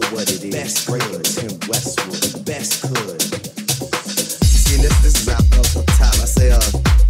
know what it is. Best could. Tim Westwood. Best could. See, this, this is out the top. I say, uh,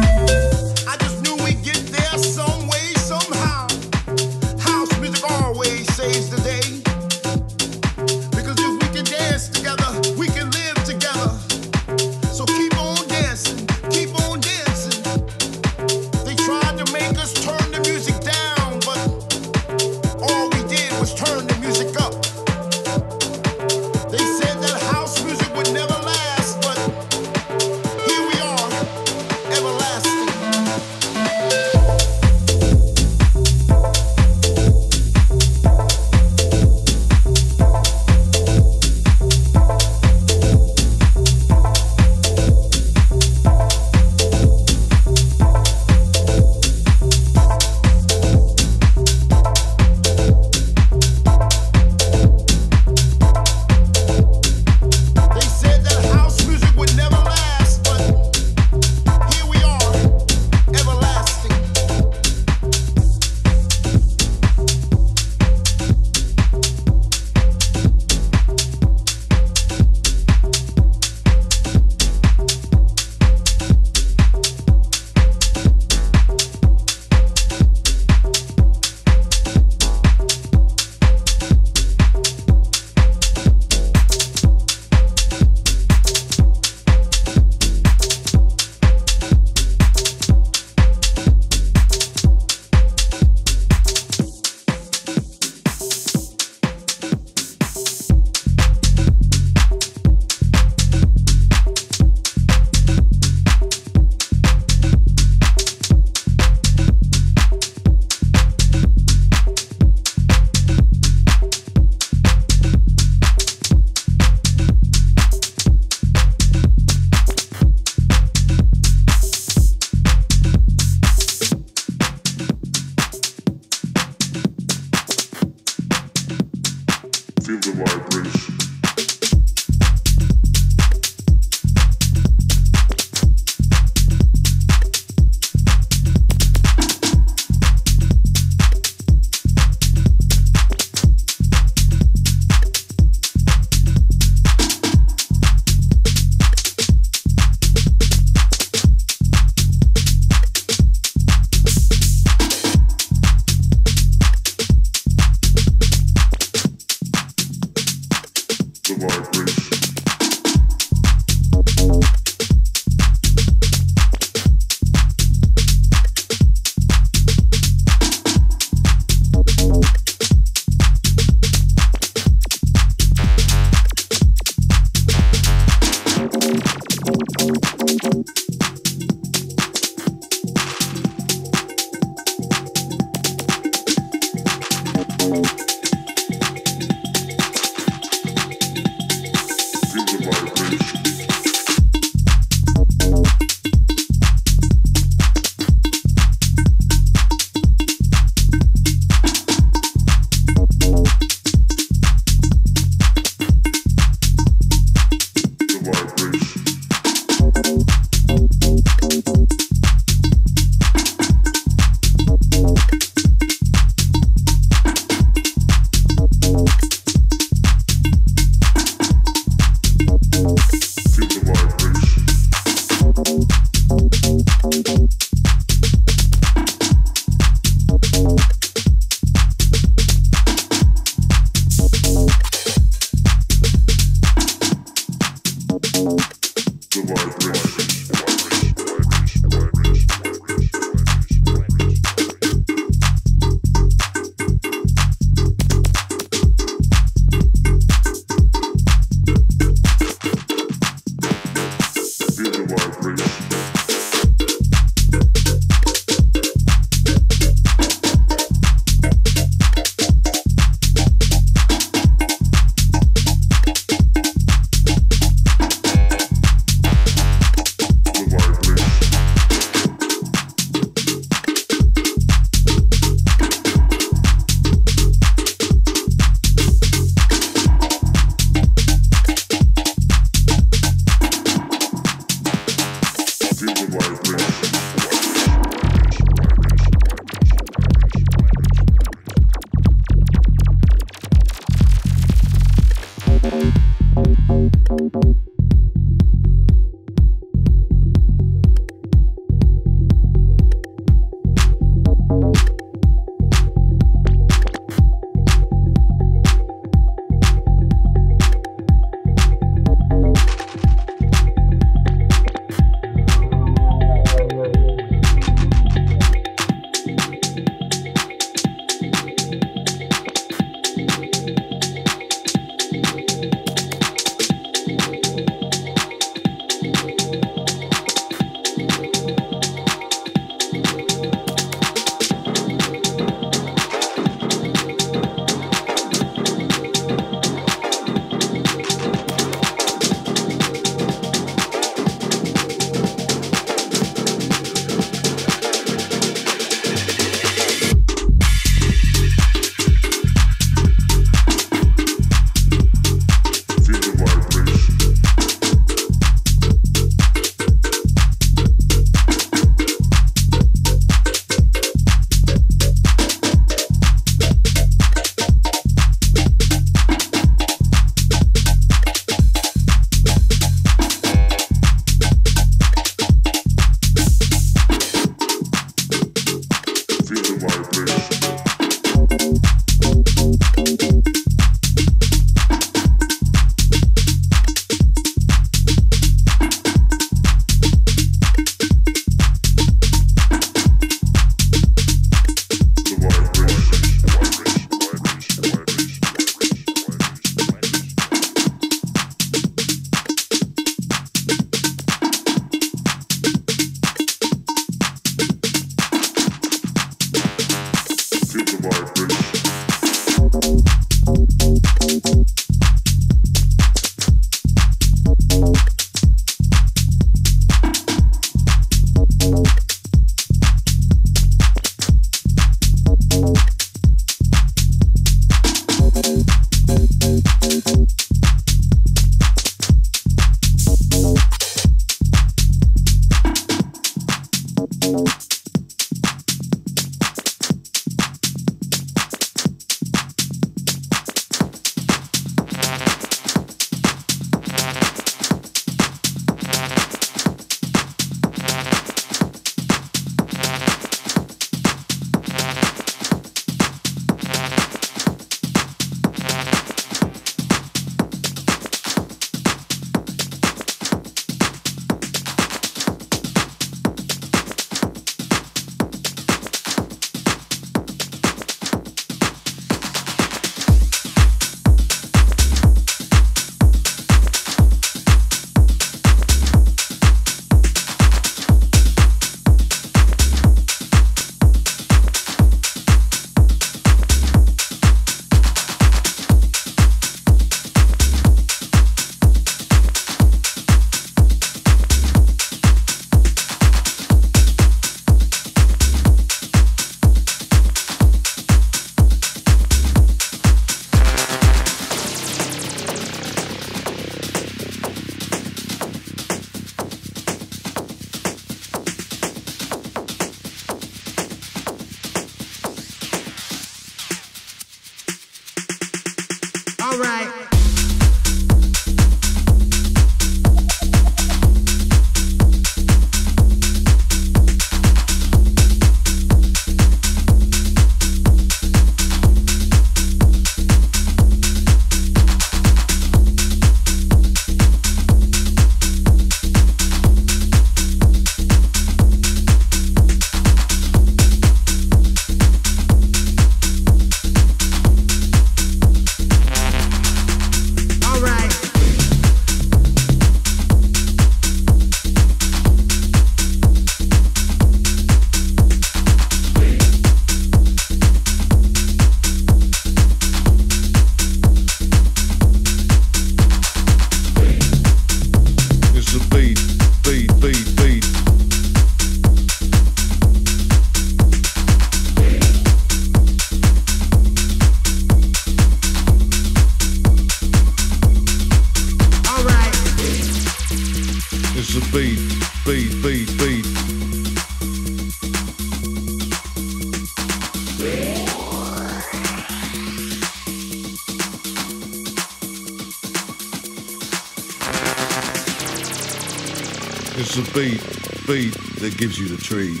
beat, that gives you the treat.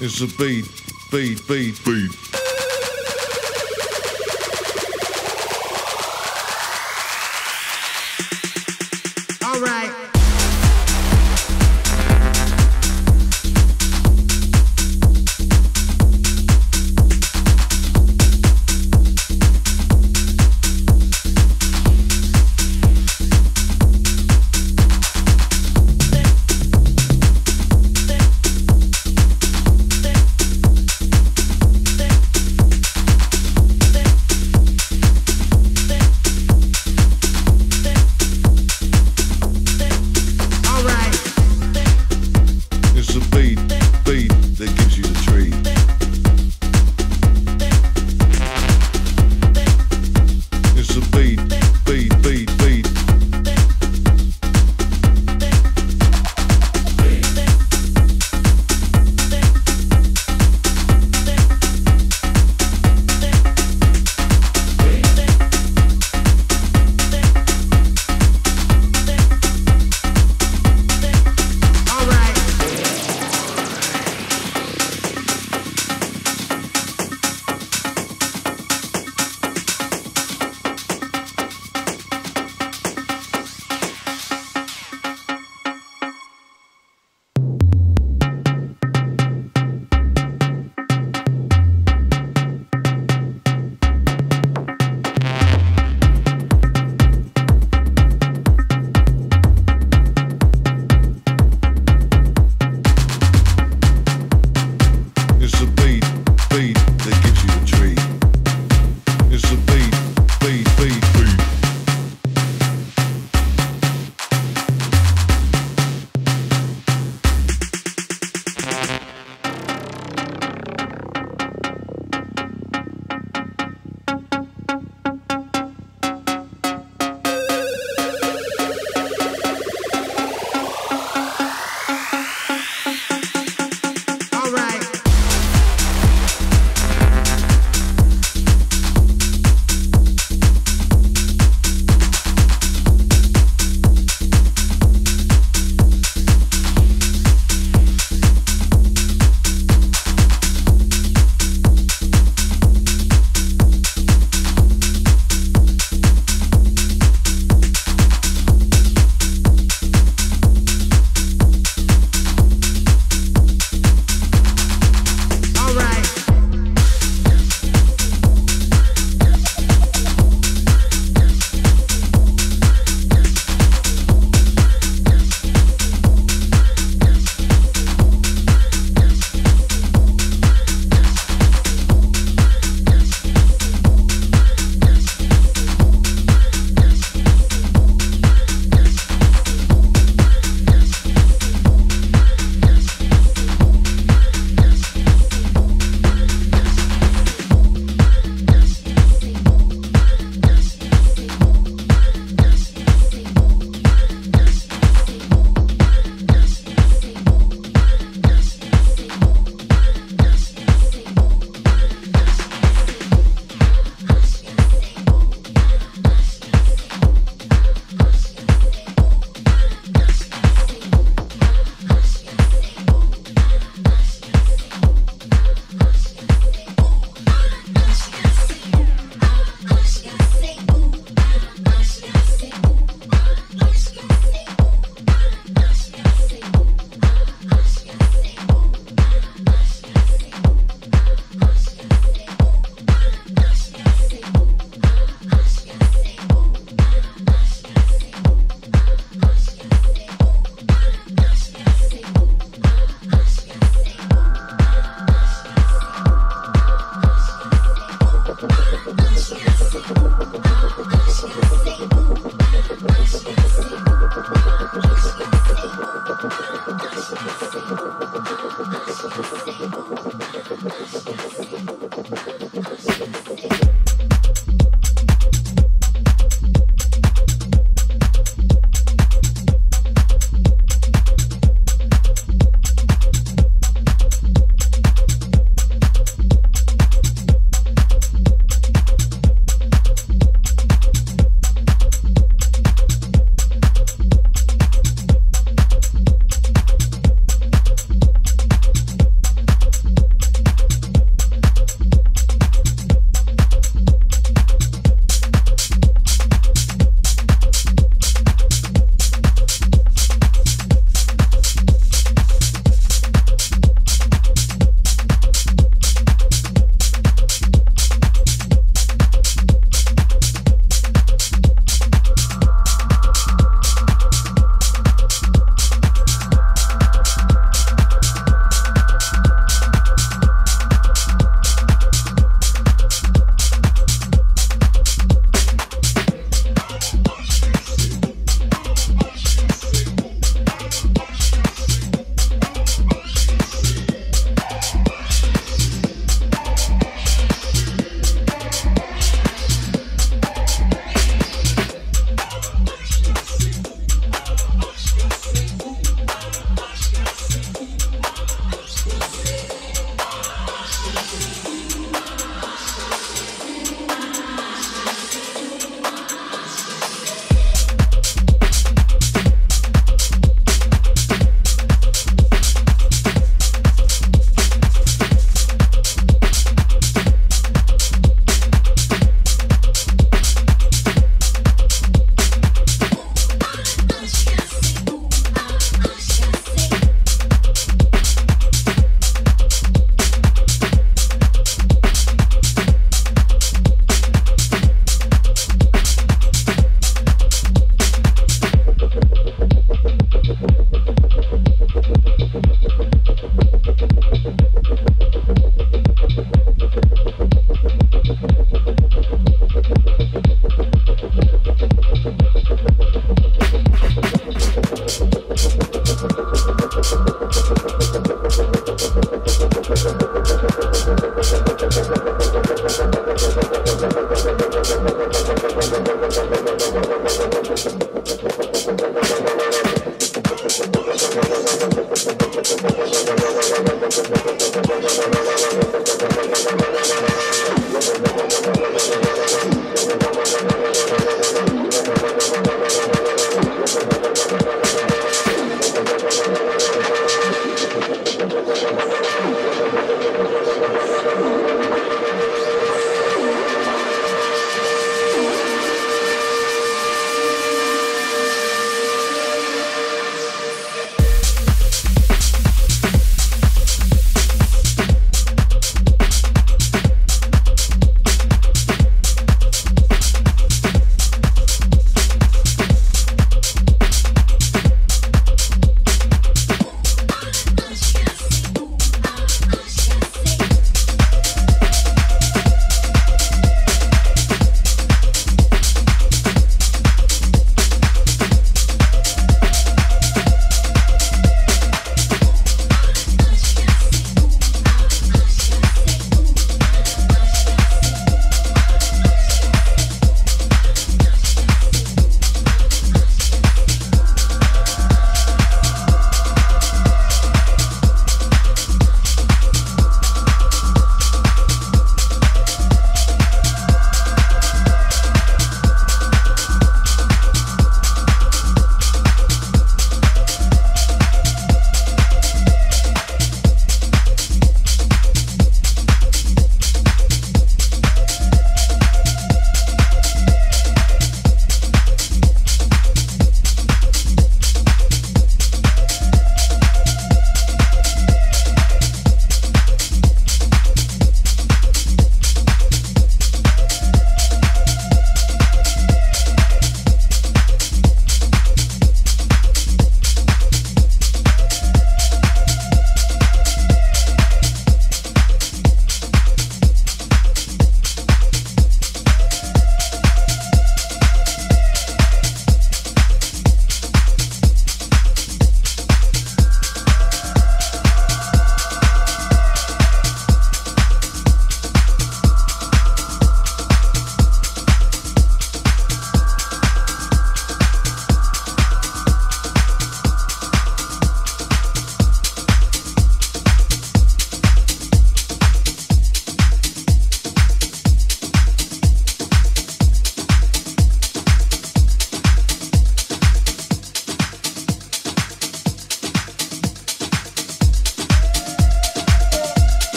It's a beat, beat, beat, beat.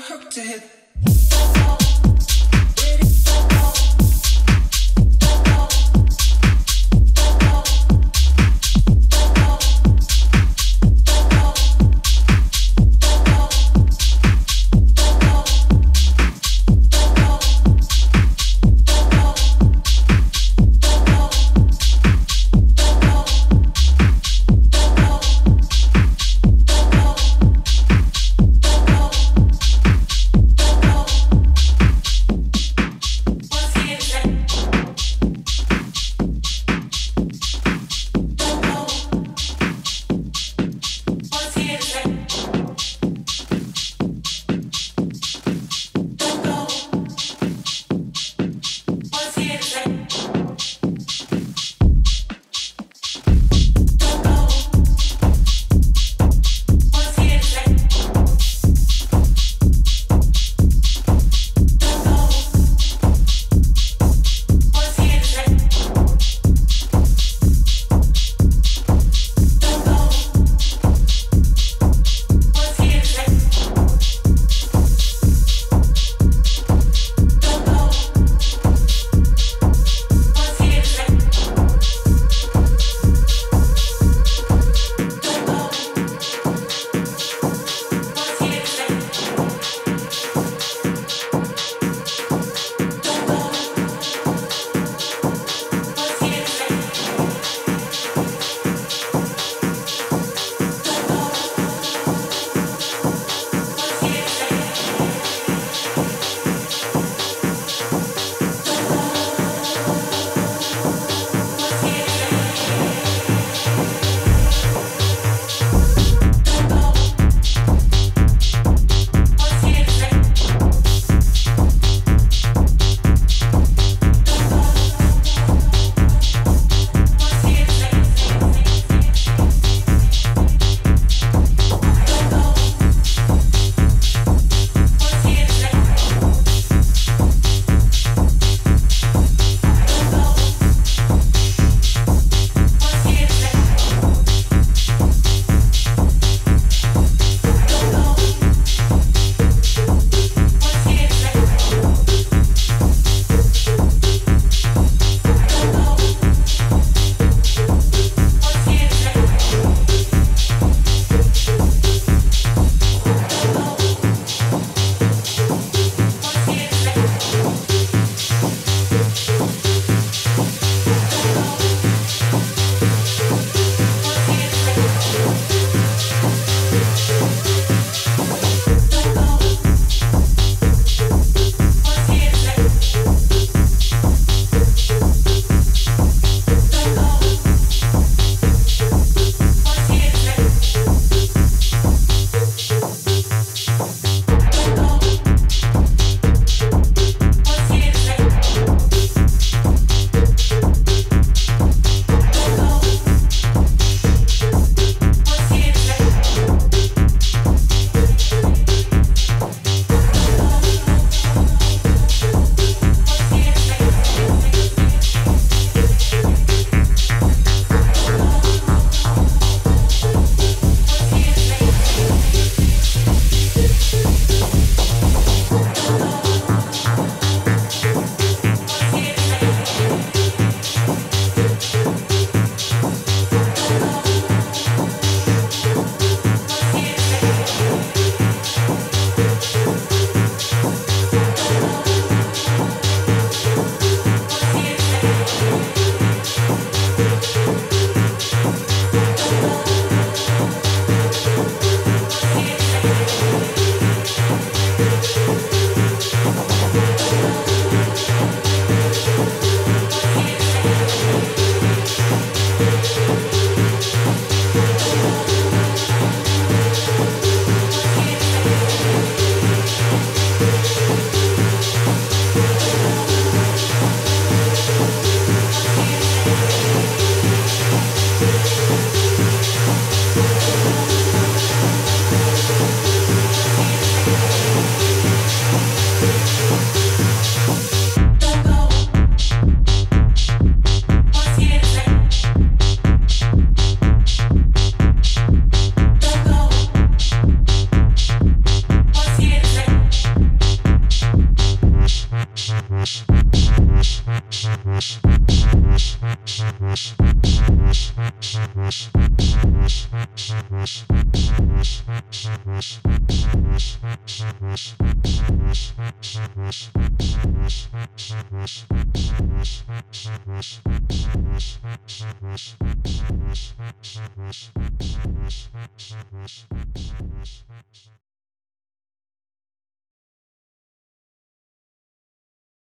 Hope to hit.